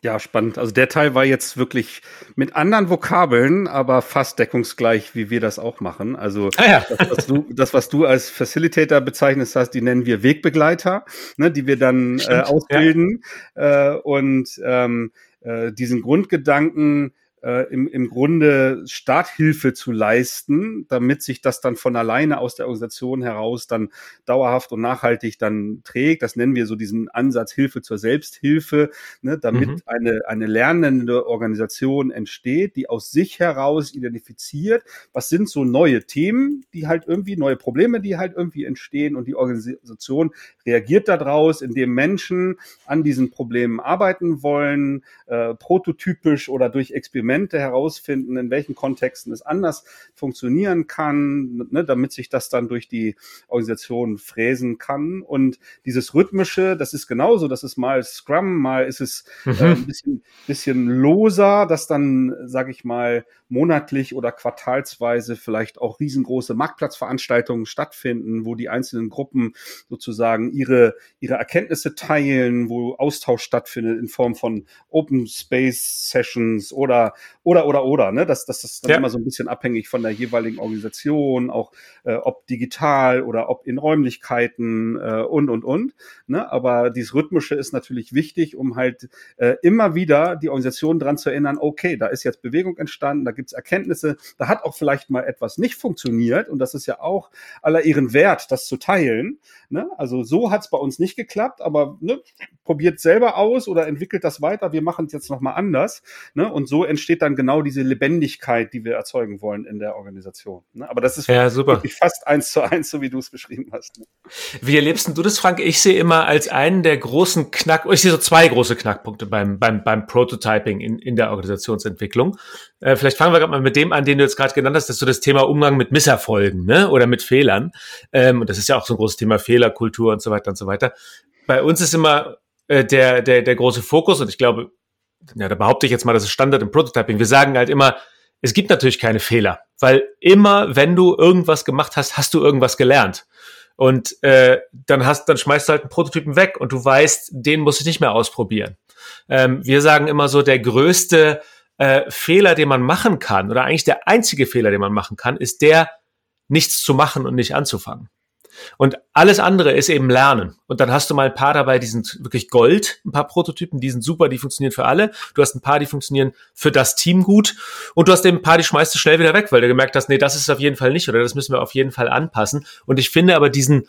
Ja, spannend. Also der Teil war jetzt wirklich mit anderen Vokabeln, aber fast deckungsgleich, wie wir das auch machen. Also ah ja. das, was du, das, was du als Facilitator bezeichnest hast, die nennen wir Wegbegleiter, ne, die wir dann äh, ausbilden. Ja. Äh, und ähm, äh, diesen Grundgedanken, äh, im, im Grunde Starthilfe zu leisten, damit sich das dann von alleine aus der Organisation heraus dann dauerhaft und nachhaltig dann trägt. Das nennen wir so diesen Ansatz Hilfe zur Selbsthilfe, ne, damit mhm. eine, eine lernende Organisation entsteht, die aus sich heraus identifiziert, was sind so neue Themen, die halt irgendwie, neue Probleme, die halt irgendwie entstehen und die Organisation reagiert daraus, indem Menschen an diesen Problemen arbeiten wollen, äh, prototypisch oder durch Experimente Experimente herausfinden, in welchen Kontexten es anders funktionieren kann, ne, damit sich das dann durch die Organisation fräsen kann. Und dieses Rhythmische, das ist genauso, das ist mal Scrum, mal ist es mhm. äh, ein bisschen, bisschen loser, dass dann, sage ich mal, monatlich oder quartalsweise vielleicht auch riesengroße Marktplatzveranstaltungen stattfinden, wo die einzelnen Gruppen sozusagen ihre, ihre Erkenntnisse teilen, wo Austausch stattfindet in Form von Open Space Sessions oder, oder, oder, oder, ne? Das, das, das ist dann ja. immer so ein bisschen abhängig von der jeweiligen Organisation, auch äh, ob digital oder ob in Räumlichkeiten äh, und, und, und, ne? Aber dieses Rhythmische ist natürlich wichtig, um halt äh, immer wieder die Organisation dran zu erinnern, okay, da ist jetzt Bewegung entstanden, da gibt's Erkenntnisse, da hat auch vielleicht mal etwas nicht funktioniert und das ist ja auch aller ihren Wert, das zu teilen. Ne? Also so hat's bei uns nicht geklappt, aber ne, probiert selber aus oder entwickelt das weiter, wir machen es jetzt nochmal anders. Ne? Und so entsteht dann genau diese Lebendigkeit, die wir erzeugen wollen in der Organisation. Ne? Aber das ist ja, super. fast eins zu eins, so wie du es beschrieben hast. Ne? Wie erlebst du das, Frank? Ich sehe immer als einen der großen Knack, ich sehe so zwei große Knackpunkte beim, beim, beim Prototyping in, in der Organisationsentwicklung. Äh, vielleicht fangen wir gerade mal mit dem an, den du jetzt gerade genannt hast, das ist so das Thema Umgang mit Misserfolgen ne? oder mit Fehlern. Ähm, und das ist ja auch so ein großes Thema Fehlerkultur und so weiter und so weiter. Bei uns ist immer äh, der, der, der große Fokus, und ich glaube, ja, da behaupte ich jetzt mal, das ist Standard im Prototyping. Wir sagen halt immer, es gibt natürlich keine Fehler, weil immer, wenn du irgendwas gemacht hast, hast du irgendwas gelernt. Und äh, dann hast, dann schmeißt du halt einen Prototypen weg und du weißt, den musst du nicht mehr ausprobieren. Ähm, wir sagen immer so, der größte äh, Fehler, den man machen kann, oder eigentlich der einzige Fehler, den man machen kann, ist der, nichts zu machen und nicht anzufangen. Und alles andere ist eben Lernen. Und dann hast du mal ein paar dabei, die sind wirklich Gold, ein paar Prototypen, die sind super, die funktionieren für alle. Du hast ein paar, die funktionieren für das Team gut. Und du hast eben ein paar, die schmeißt du schnell wieder weg, weil du gemerkt hast, nee, das ist auf jeden Fall nicht oder das müssen wir auf jeden Fall anpassen. Und ich finde aber diesen,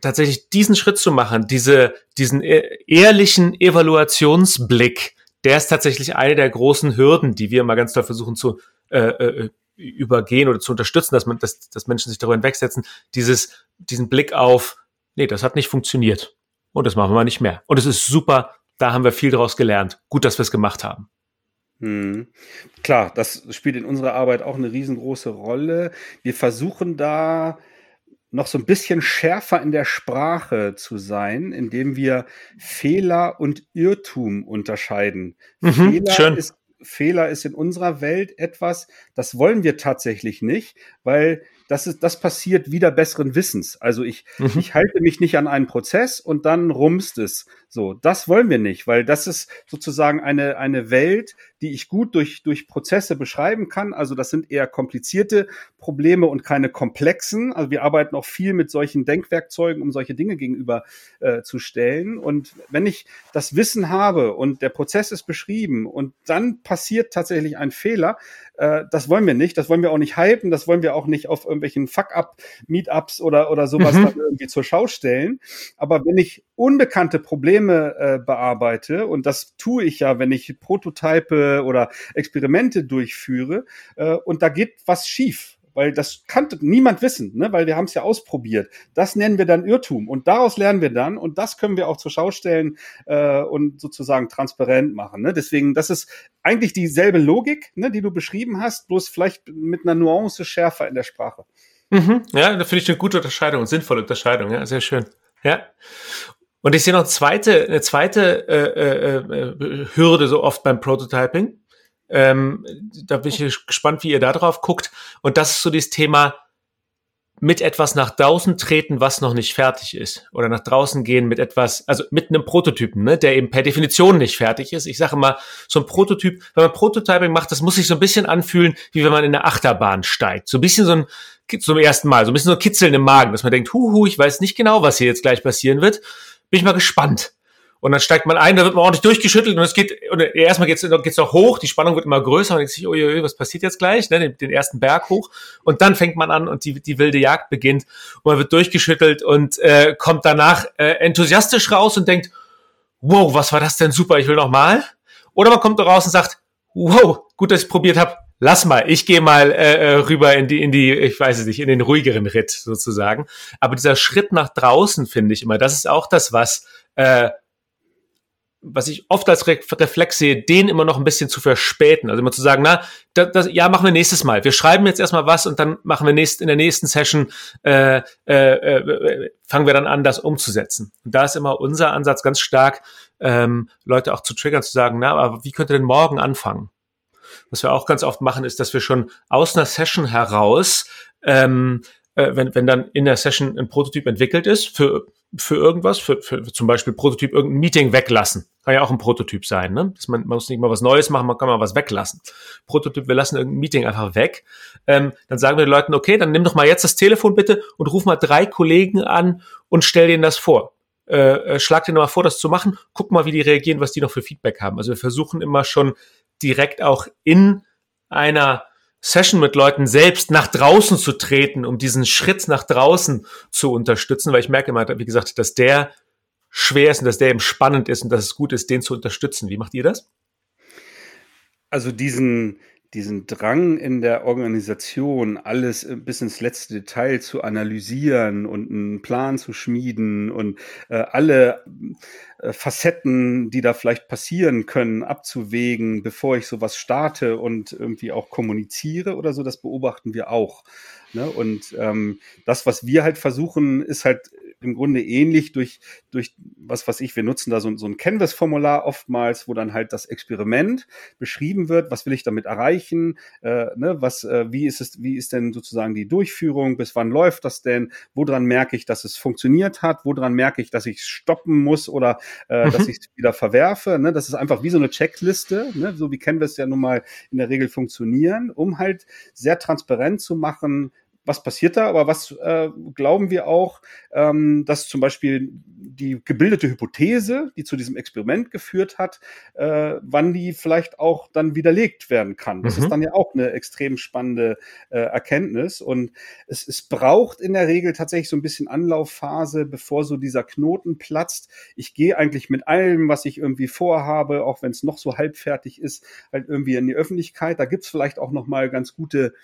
tatsächlich diesen Schritt zu machen, diese, diesen e-, ehrlichen Evaluationsblick, der ist tatsächlich eine der großen Hürden, die wir immer ganz toll versuchen zu äh, äh, übergehen oder zu unterstützen, dass man, dass, dass Menschen sich darüber hinwegsetzen, dieses, diesen Blick auf, nee, das hat nicht funktioniert. Und das machen wir nicht mehr. Und es ist super, da haben wir viel daraus gelernt. Gut, dass wir es gemacht haben. Hm. Klar, das spielt in unserer Arbeit auch eine riesengroße Rolle. Wir versuchen da noch so ein bisschen schärfer in der Sprache zu sein, indem wir Fehler und Irrtum unterscheiden. Mhm, Fehler schön. ist Fehler ist in unserer Welt etwas, das wollen wir tatsächlich nicht, weil das ist, das passiert wieder besseren Wissens. Also ich, mhm. ich halte mich nicht an einen Prozess und dann rumst es. So, das wollen wir nicht, weil das ist sozusagen eine, eine Welt, die ich gut durch, durch Prozesse beschreiben kann. Also das sind eher komplizierte Probleme und keine komplexen. Also wir arbeiten auch viel mit solchen Denkwerkzeugen, um solche Dinge gegenüber äh, zu stellen. Und wenn ich das Wissen habe und der Prozess ist beschrieben und dann passiert tatsächlich ein Fehler, äh, das wollen wir nicht. Das wollen wir auch nicht hypen. Das wollen wir auch nicht auf irgendwelchen Fuck-up-Meetups oder, oder sowas mhm. dann irgendwie zur Schau stellen. Aber wenn ich unbekannte Probleme äh, bearbeite, und das tue ich ja, wenn ich Prototype oder Experimente durchführe, äh, und da geht was schief, weil das kann niemand wissen, ne? weil wir haben es ja ausprobiert. Das nennen wir dann Irrtum und daraus lernen wir dann und das können wir auch zur Schau stellen äh, und sozusagen transparent machen. Ne? Deswegen, das ist eigentlich dieselbe Logik, ne, die du beschrieben hast, bloß vielleicht mit einer Nuance schärfer in der Sprache. Mhm. Ja, da finde ich eine gute Unterscheidung, sinnvolle Unterscheidung, ja, sehr schön. Ja. Und ich sehe noch eine zweite, eine zweite äh, äh, äh, Hürde so oft beim Prototyping. Ähm, da bin ich gespannt, wie ihr da drauf guckt. Und das ist so dieses Thema mit etwas nach draußen treten, was noch nicht fertig ist. Oder nach draußen gehen mit etwas, also mit einem Prototypen, ne, der eben per Definition nicht fertig ist. Ich sage mal, so ein Prototyp, wenn man Prototyping macht, das muss sich so ein bisschen anfühlen, wie wenn man in eine Achterbahn steigt. So ein bisschen so ein, zum ersten Mal, so ein bisschen so ein Kitzeln im Magen, dass man denkt, huhu, ich weiß nicht genau, was hier jetzt gleich passieren wird. Bin ich mal gespannt. Und dann steigt man ein, da wird man ordentlich durchgeschüttelt und es geht, und erstmal geht es geht's noch hoch, die Spannung wird immer größer und denkt sich, uiuiui, was passiert jetzt gleich, ne, den, den, ersten Berg hoch. Und dann fängt man an und die, die wilde Jagd beginnt und man wird durchgeschüttelt und äh, kommt danach äh, enthusiastisch raus und denkt, wow, was war das denn super, ich will noch mal. Oder man kommt raus und sagt, wow, gut, dass ich probiert habe, lass mal, ich gehe mal äh, äh, rüber in die, in die, ich weiß es nicht, in den ruhigeren Ritt sozusagen. Aber dieser Schritt nach draußen finde ich immer, das ist auch das, was äh, was ich oft als Re Reflex sehe, den immer noch ein bisschen zu verspäten. Also immer zu sagen, na, das, das, ja, machen wir nächstes Mal. Wir schreiben jetzt erstmal was und dann machen wir nächst, in der nächsten Session, äh, äh, äh, fangen wir dann an, das umzusetzen. Und da ist immer unser Ansatz ganz stark, ähm, Leute auch zu triggern, zu sagen, na, aber wie könnt ihr denn morgen anfangen? Was wir auch ganz oft machen, ist, dass wir schon aus einer Session heraus ähm, äh, wenn, wenn dann in der Session ein Prototyp entwickelt ist für, für irgendwas, für, für zum Beispiel Prototyp irgendein Meeting weglassen. Kann ja auch ein Prototyp sein, ne? Dass man, man muss nicht mal was Neues machen, man kann mal was weglassen. Prototyp, wir lassen irgendein Meeting einfach weg. Ähm, dann sagen wir den Leuten, okay, dann nimm doch mal jetzt das Telefon bitte und ruf mal drei Kollegen an und stell denen das vor. Äh, äh schlag dir mal vor, das zu machen. Guck mal, wie die reagieren, was die noch für Feedback haben. Also wir versuchen immer schon direkt auch in einer Session mit Leuten selbst nach draußen zu treten, um diesen Schritt nach draußen zu unterstützen, weil ich merke immer, wie gesagt, dass der schwer ist und dass der eben spannend ist und dass es gut ist, den zu unterstützen. Wie macht ihr das? Also diesen, diesen Drang in der Organisation, alles bis ins letzte Detail zu analysieren und einen Plan zu schmieden und äh, alle äh, Facetten, die da vielleicht passieren können, abzuwägen, bevor ich sowas starte und irgendwie auch kommuniziere oder so, das beobachten wir auch. Ne? Und ähm, das, was wir halt versuchen, ist halt im Grunde ähnlich durch, durch was was ich, wir nutzen da so, so ein Canvas-Formular oftmals, wo dann halt das Experiment beschrieben wird, was will ich damit erreichen, äh, ne, was, äh, wie ist es, wie ist denn sozusagen die Durchführung, bis wann läuft das denn, woran merke ich, dass es funktioniert hat, woran merke ich, dass ich stoppen muss oder äh, mhm. dass ich es wieder verwerfe. Ne? Das ist einfach wie so eine Checkliste, ne? so wie Canvas ja nun mal in der Regel funktionieren, um halt sehr transparent zu machen, was passiert da, aber was äh, glauben wir auch, ähm, dass zum Beispiel die gebildete Hypothese, die zu diesem Experiment geführt hat, äh, wann die vielleicht auch dann widerlegt werden kann. Das mhm. ist dann ja auch eine extrem spannende äh, Erkenntnis. Und es, es braucht in der Regel tatsächlich so ein bisschen Anlaufphase, bevor so dieser Knoten platzt. Ich gehe eigentlich mit allem, was ich irgendwie vorhabe, auch wenn es noch so halbfertig ist, halt irgendwie in die Öffentlichkeit. Da gibt's vielleicht auch noch mal ganz gute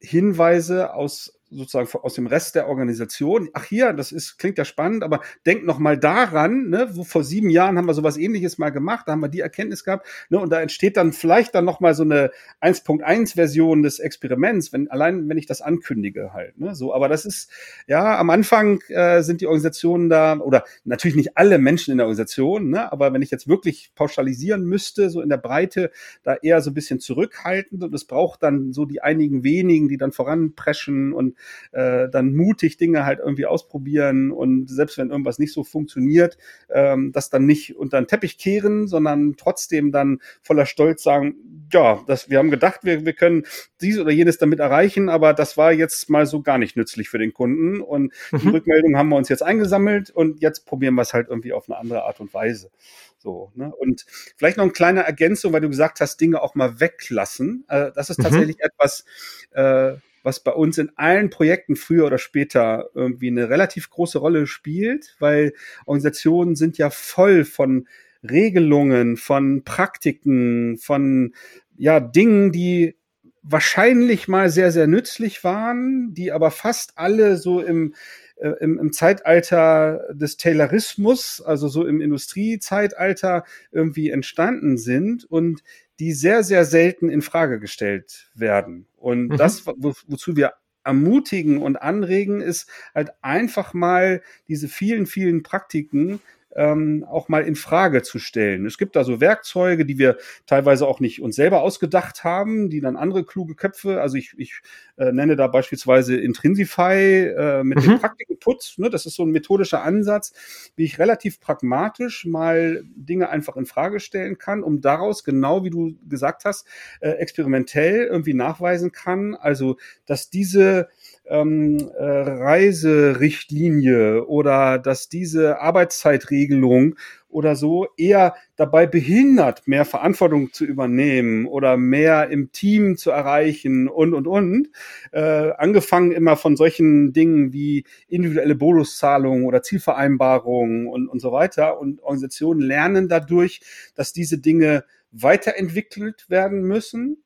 Hinweise aus sozusagen aus dem Rest der Organisation. Ach hier, das ist klingt ja spannend, aber denkt noch mal daran, ne, wo vor sieben Jahren haben wir sowas Ähnliches mal gemacht, da haben wir die Erkenntnis gehabt, ne, und da entsteht dann vielleicht dann noch mal so eine 1.1 Version des Experiments, wenn allein wenn ich das ankündige halt, ne, so. Aber das ist ja am Anfang äh, sind die Organisationen da oder natürlich nicht alle Menschen in der Organisation, ne, aber wenn ich jetzt wirklich pauschalisieren müsste, so in der Breite, da eher so ein bisschen zurückhaltend und es braucht dann so die einigen wenigen, die dann voranpreschen und äh, dann mutig Dinge halt irgendwie ausprobieren und selbst wenn irgendwas nicht so funktioniert, ähm, das dann nicht unter den Teppich kehren, sondern trotzdem dann voller Stolz sagen, ja, das, wir haben gedacht, wir, wir können dies oder jenes damit erreichen, aber das war jetzt mal so gar nicht nützlich für den Kunden und mhm. die Rückmeldung haben wir uns jetzt eingesammelt und jetzt probieren wir es halt irgendwie auf eine andere Art und Weise. So, ne? Und vielleicht noch eine kleine Ergänzung, weil du gesagt hast, Dinge auch mal weglassen. Äh, das ist mhm. tatsächlich mhm. etwas, äh, was bei uns in allen Projekten früher oder später irgendwie eine relativ große Rolle spielt, weil Organisationen sind ja voll von Regelungen, von Praktiken, von ja Dingen, die wahrscheinlich mal sehr, sehr nützlich waren, die aber fast alle so im, äh, im, im Zeitalter des Taylorismus, also so im Industriezeitalter irgendwie entstanden sind und die sehr, sehr selten in Frage gestellt werden. Und mhm. das, wo, wozu wir ermutigen und anregen, ist halt einfach mal diese vielen, vielen Praktiken ähm, auch mal in Frage zu stellen. Es gibt da so Werkzeuge, die wir teilweise auch nicht uns selber ausgedacht haben, die dann andere kluge Köpfe, also ich, ich äh, nenne da beispielsweise Intrinsify äh, mit mhm. dem Praktikenputz, ne, das ist so ein methodischer Ansatz, wie ich relativ pragmatisch mal Dinge einfach in Frage stellen kann, um daraus genau wie du gesagt hast, äh, experimentell irgendwie nachweisen kann, also dass diese ähm, äh, Reiserichtlinie oder dass diese Arbeitszeitregelung oder so eher dabei behindert, mehr Verantwortung zu übernehmen oder mehr im Team zu erreichen und, und, und. Äh, angefangen immer von solchen Dingen wie individuelle Bonuszahlungen oder Zielvereinbarungen und, und so weiter. Und Organisationen lernen dadurch, dass diese Dinge weiterentwickelt werden müssen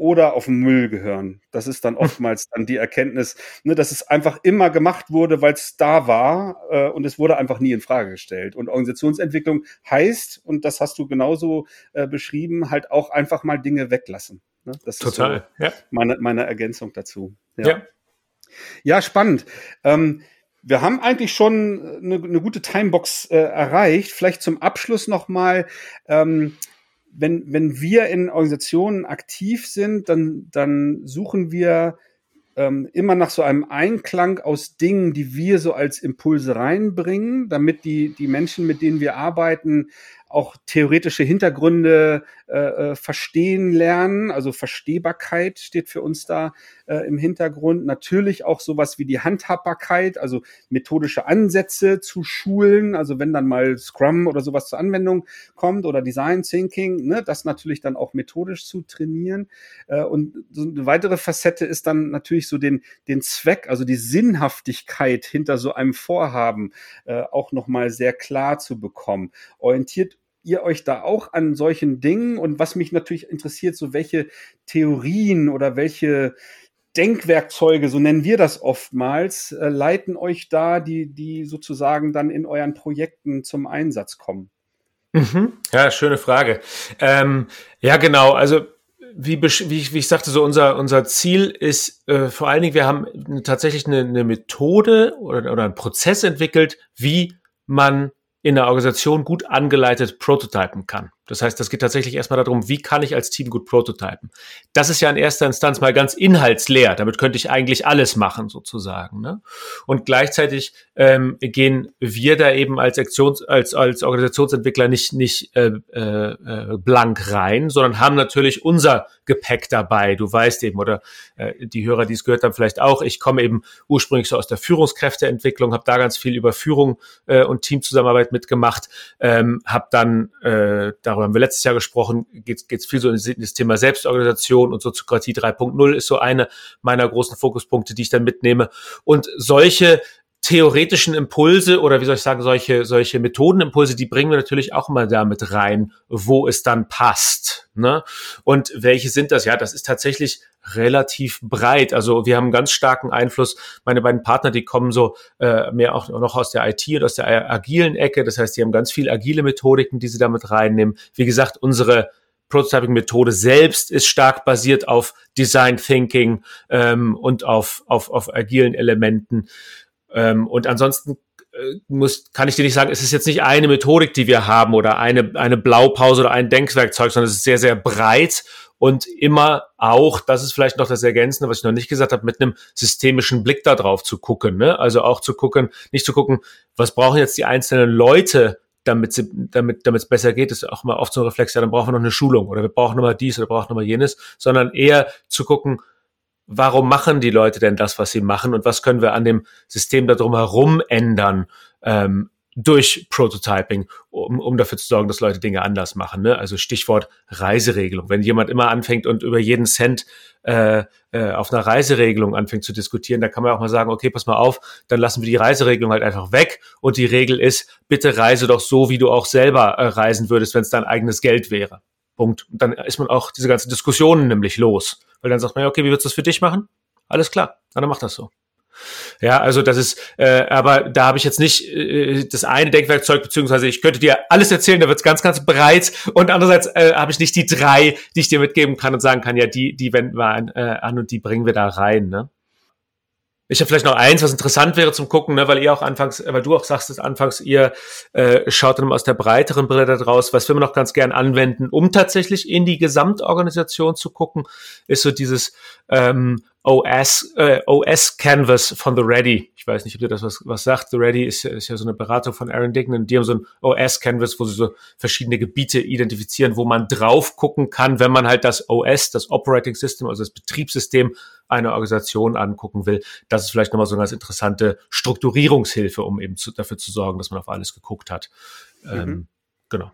oder auf den Müll gehören. Das ist dann oftmals dann die Erkenntnis, ne, dass es einfach immer gemacht wurde, weil es da war äh, und es wurde einfach nie in Frage gestellt. Und Organisationsentwicklung heißt, und das hast du genauso äh, beschrieben, halt auch einfach mal Dinge weglassen. Ne? Das Total, ist so ja. meine, meine Ergänzung dazu. Ja, ja. ja spannend. Ähm, wir haben eigentlich schon eine, eine gute Timebox äh, erreicht. Vielleicht zum Abschluss nochmal, ähm, wenn, wenn wir in Organisationen aktiv sind, dann, dann suchen wir ähm, immer nach so einem Einklang aus Dingen, die wir so als Impulse reinbringen, damit die, die Menschen, mit denen wir arbeiten, auch theoretische Hintergründe äh, äh, verstehen lernen. Also Verstehbarkeit steht für uns da äh, im Hintergrund. Natürlich auch sowas wie die Handhabbarkeit, also methodische Ansätze zu schulen. Also wenn dann mal Scrum oder sowas zur Anwendung kommt oder Design Thinking, ne, das natürlich dann auch methodisch zu trainieren. Äh, und so eine weitere Facette ist dann natürlich so den, den Zweck, also die Sinnhaftigkeit hinter so einem Vorhaben äh, auch nochmal sehr klar zu bekommen. Orientiert ihr euch da auch an solchen Dingen? Und was mich natürlich interessiert, so welche Theorien oder welche Denkwerkzeuge, so nennen wir das oftmals, äh, leiten euch da, die, die sozusagen dann in euren Projekten zum Einsatz kommen? Mhm. Ja, schöne Frage. Ähm, ja, genau. Also wie, wie, ich, wie ich sagte, so unser, unser Ziel ist äh, vor allen Dingen, wir haben tatsächlich eine, eine Methode oder, oder einen Prozess entwickelt, wie man in der Organisation gut angeleitet prototypen kann. Das heißt, das geht tatsächlich erstmal darum, wie kann ich als Team gut prototypen. Das ist ja in erster Instanz mal ganz inhaltsleer. Damit könnte ich eigentlich alles machen, sozusagen. Ne? Und gleichzeitig ähm, gehen wir da eben als, Aktions-, als, als Organisationsentwickler nicht, nicht äh, äh, blank rein, sondern haben natürlich unser Gepäck dabei. Du weißt eben, oder äh, die Hörer, die es gehört haben, vielleicht auch. Ich komme eben ursprünglich so aus der Führungskräfteentwicklung, habe da ganz viel über Führung äh, und Teamzusammenarbeit mitgemacht, ähm, habe dann äh, darüber darüber haben wir letztes Jahr gesprochen, geht es viel so in das Thema Selbstorganisation und Soziokratie 3.0 ist so eine meiner großen Fokuspunkte, die ich dann mitnehme. Und solche theoretischen Impulse oder wie soll ich sagen, solche, solche Methodenimpulse, die bringen wir natürlich auch immer damit rein, wo es dann passt. Ne? Und welche sind das? Ja, das ist tatsächlich relativ breit. Also wir haben ganz starken Einfluss. Meine beiden Partner, die kommen so äh, mehr auch noch aus der IT und aus der agilen Ecke. Das heißt, die haben ganz viel agile Methodiken, die sie damit reinnehmen. Wie gesagt, unsere Prototyping-Methode selbst ist stark basiert auf Design Thinking ähm, und auf, auf, auf agilen Elementen. Ähm, und ansonsten äh, muss, kann ich dir nicht sagen, es ist jetzt nicht eine Methodik, die wir haben oder eine, eine Blaupause oder ein Denkwerkzeug, sondern es ist sehr, sehr breit und immer auch, das ist vielleicht noch das Ergänzende, was ich noch nicht gesagt habe, mit einem systemischen Blick darauf zu gucken. Ne? Also auch zu gucken, nicht zu gucken, was brauchen jetzt die einzelnen Leute, damit sie, damit damit es besser geht, ist auch mal oft so ein Reflex, ja, dann brauchen wir noch eine Schulung oder wir brauchen nochmal dies oder brauchen nochmal jenes, sondern eher zu gucken, warum machen die Leute denn das, was sie machen und was können wir an dem System da drumherum ändern ähm, durch Prototyping, um, um dafür zu sorgen, dass Leute Dinge anders machen. Ne? Also Stichwort Reiseregelung. Wenn jemand immer anfängt und über jeden Cent äh, äh, auf einer Reiseregelung anfängt zu diskutieren, dann kann man auch mal sagen, okay, pass mal auf, dann lassen wir die Reiseregelung halt einfach weg und die Regel ist, bitte reise doch so, wie du auch selber äh, reisen würdest, wenn es dein eigenes Geld wäre. Punkt. Und dann ist man auch diese ganzen Diskussionen nämlich los. Weil dann sagt man ja, okay, wie würdest du das für dich machen? Alles klar, dann mach das so. Ja, also das ist, äh, aber da habe ich jetzt nicht äh, das eine Denkwerkzeug, beziehungsweise ich könnte dir alles erzählen, da wird's ganz, ganz breit. Und andererseits äh, habe ich nicht die drei, die ich dir mitgeben kann und sagen kann, ja, die, die wenden wir an, äh, an und die bringen wir da rein. Ne? Ich habe vielleicht noch eins, was interessant wäre zum Gucken, ne, weil ihr auch anfangs, weil du auch sagst, dass anfangs ihr äh, schaut dann aus der breiteren Brille da draus, was wir noch ganz gern anwenden, um tatsächlich in die Gesamtorganisation zu gucken, ist so dieses ähm, OS, äh, OS Canvas von The Ready. Ich weiß nicht, ob dir das was, was sagt. The Ready ist, ist ja so eine Beratung von Aaron Dignan. Die haben so ein OS Canvas, wo sie so verschiedene Gebiete identifizieren, wo man drauf gucken kann, wenn man halt das OS, das Operating System, also das Betriebssystem einer Organisation angucken will. Das ist vielleicht nochmal so eine ganz interessante Strukturierungshilfe, um eben zu, dafür zu sorgen, dass man auf alles geguckt hat. Mhm. Ähm, genau.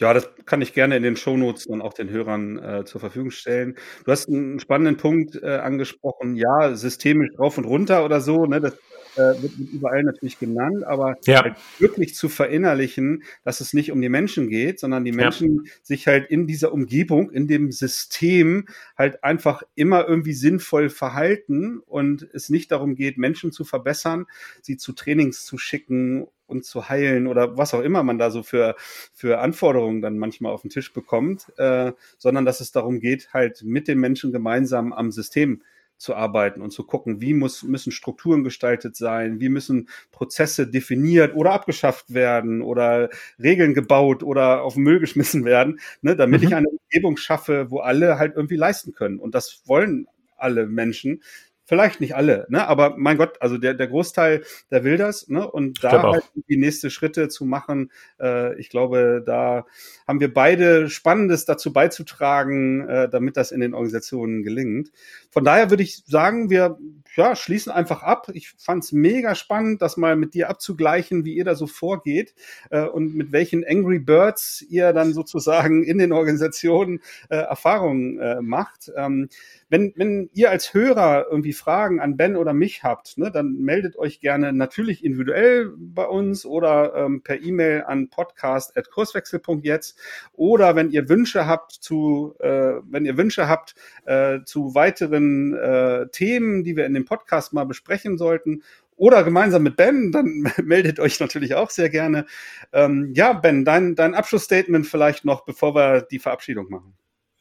Ja, das kann ich gerne in den Shownotes und auch den Hörern äh, zur Verfügung stellen. Du hast einen spannenden Punkt äh, angesprochen, ja, systemisch rauf und runter oder so. Ne? Das äh, wird, wird überall natürlich genannt, aber ja. halt wirklich zu verinnerlichen, dass es nicht um die Menschen geht, sondern die Menschen ja. sich halt in dieser Umgebung, in dem System halt einfach immer irgendwie sinnvoll verhalten und es nicht darum geht, Menschen zu verbessern, sie zu Trainings zu schicken und zu heilen oder was auch immer man da so für, für Anforderungen dann manchmal auf den Tisch bekommt, äh, sondern dass es darum geht, halt mit den Menschen gemeinsam am System zu arbeiten und zu gucken, wie muss, müssen Strukturen gestaltet sein, wie müssen Prozesse definiert oder abgeschafft werden oder Regeln gebaut oder auf den Müll geschmissen werden, ne, damit mhm. ich eine Umgebung schaffe, wo alle halt irgendwie leisten können. Und das wollen alle Menschen. Vielleicht nicht alle, ne? aber mein Gott, also der, der Großteil, der will das. Ne? Und da halt die nächste Schritte zu machen, äh, ich glaube, da haben wir beide Spannendes dazu beizutragen, äh, damit das in den Organisationen gelingt. Von daher würde ich sagen, wir ja, schließen einfach ab. Ich fand es mega spannend, das mal mit dir abzugleichen, wie ihr da so vorgeht äh, und mit welchen Angry Birds ihr dann sozusagen in den Organisationen äh, Erfahrungen äh, macht. Ähm, wenn, wenn ihr als Hörer irgendwie Fragen an Ben oder mich habt, ne, dann meldet euch gerne natürlich individuell bei uns oder ähm, per E-Mail an podcast.kurswechsel.jetzt oder wenn ihr Wünsche habt zu, äh, wenn ihr Wünsche habt äh, zu weiteren äh, Themen, die wir in dem Podcast mal besprechen sollten oder gemeinsam mit Ben, dann meldet euch natürlich auch sehr gerne. Ähm, ja, Ben, dein, dein Abschlussstatement vielleicht noch, bevor wir die Verabschiedung machen.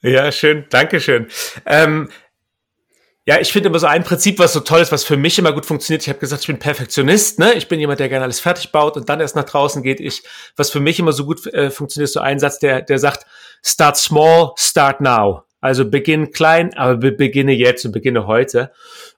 Ja, schön, Dankeschön. Ähm, ja, ich finde immer so ein Prinzip, was so toll ist, was für mich immer gut funktioniert. Ich habe gesagt, ich bin Perfektionist, ne? Ich bin jemand, der gerne alles fertig baut und dann erst nach draußen geht. Ich, was für mich immer so gut äh, funktioniert, ist so ein Satz, der, der sagt, start small, start now. Also beginn klein, aber beginne jetzt und beginne heute.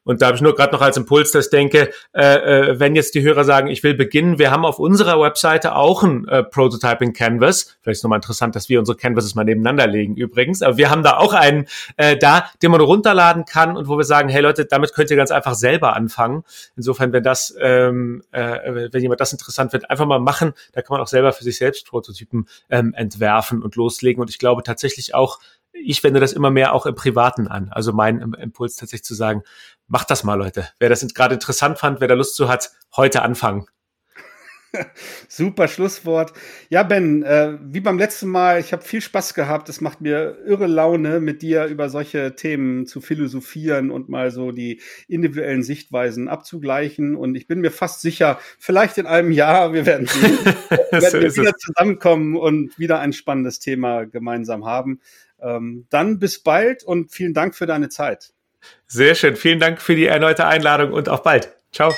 Und da habe ich nur gerade noch als Impuls, dass ich denke, äh, äh, wenn jetzt die Hörer sagen, ich will beginnen, wir haben auf unserer Webseite auch ein äh, Prototyping Canvas. Vielleicht ist nochmal interessant, dass wir unsere Canvases mal nebeneinander legen übrigens. Aber wir haben da auch einen äh, da, den man runterladen kann und wo wir sagen, hey Leute, damit könnt ihr ganz einfach selber anfangen. Insofern, wenn das, ähm, äh, wenn jemand das interessant wird, einfach mal machen. Da kann man auch selber für sich selbst Prototypen ähm, entwerfen und loslegen. Und ich glaube tatsächlich auch, ich wende das immer mehr auch im Privaten an. Also mein Impuls tatsächlich zu sagen, macht das mal, Leute. Wer das gerade interessant fand, wer da Lust zu hat, heute anfangen. Super Schlusswort. Ja, Ben, äh, wie beim letzten Mal, ich habe viel Spaß gehabt. Es macht mir irre Laune, mit dir über solche Themen zu philosophieren und mal so die individuellen Sichtweisen abzugleichen. Und ich bin mir fast sicher, vielleicht in einem Jahr, wir werden, sehen, werden wir wieder zusammenkommen und wieder ein spannendes Thema gemeinsam haben. Ähm, dann bis bald und vielen Dank für deine Zeit. Sehr schön. Vielen Dank für die erneute Einladung und auf bald. Ciao.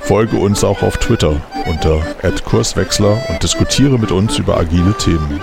Folge uns auch auf Twitter unter @kurswechsler und diskutiere mit uns über agile Themen.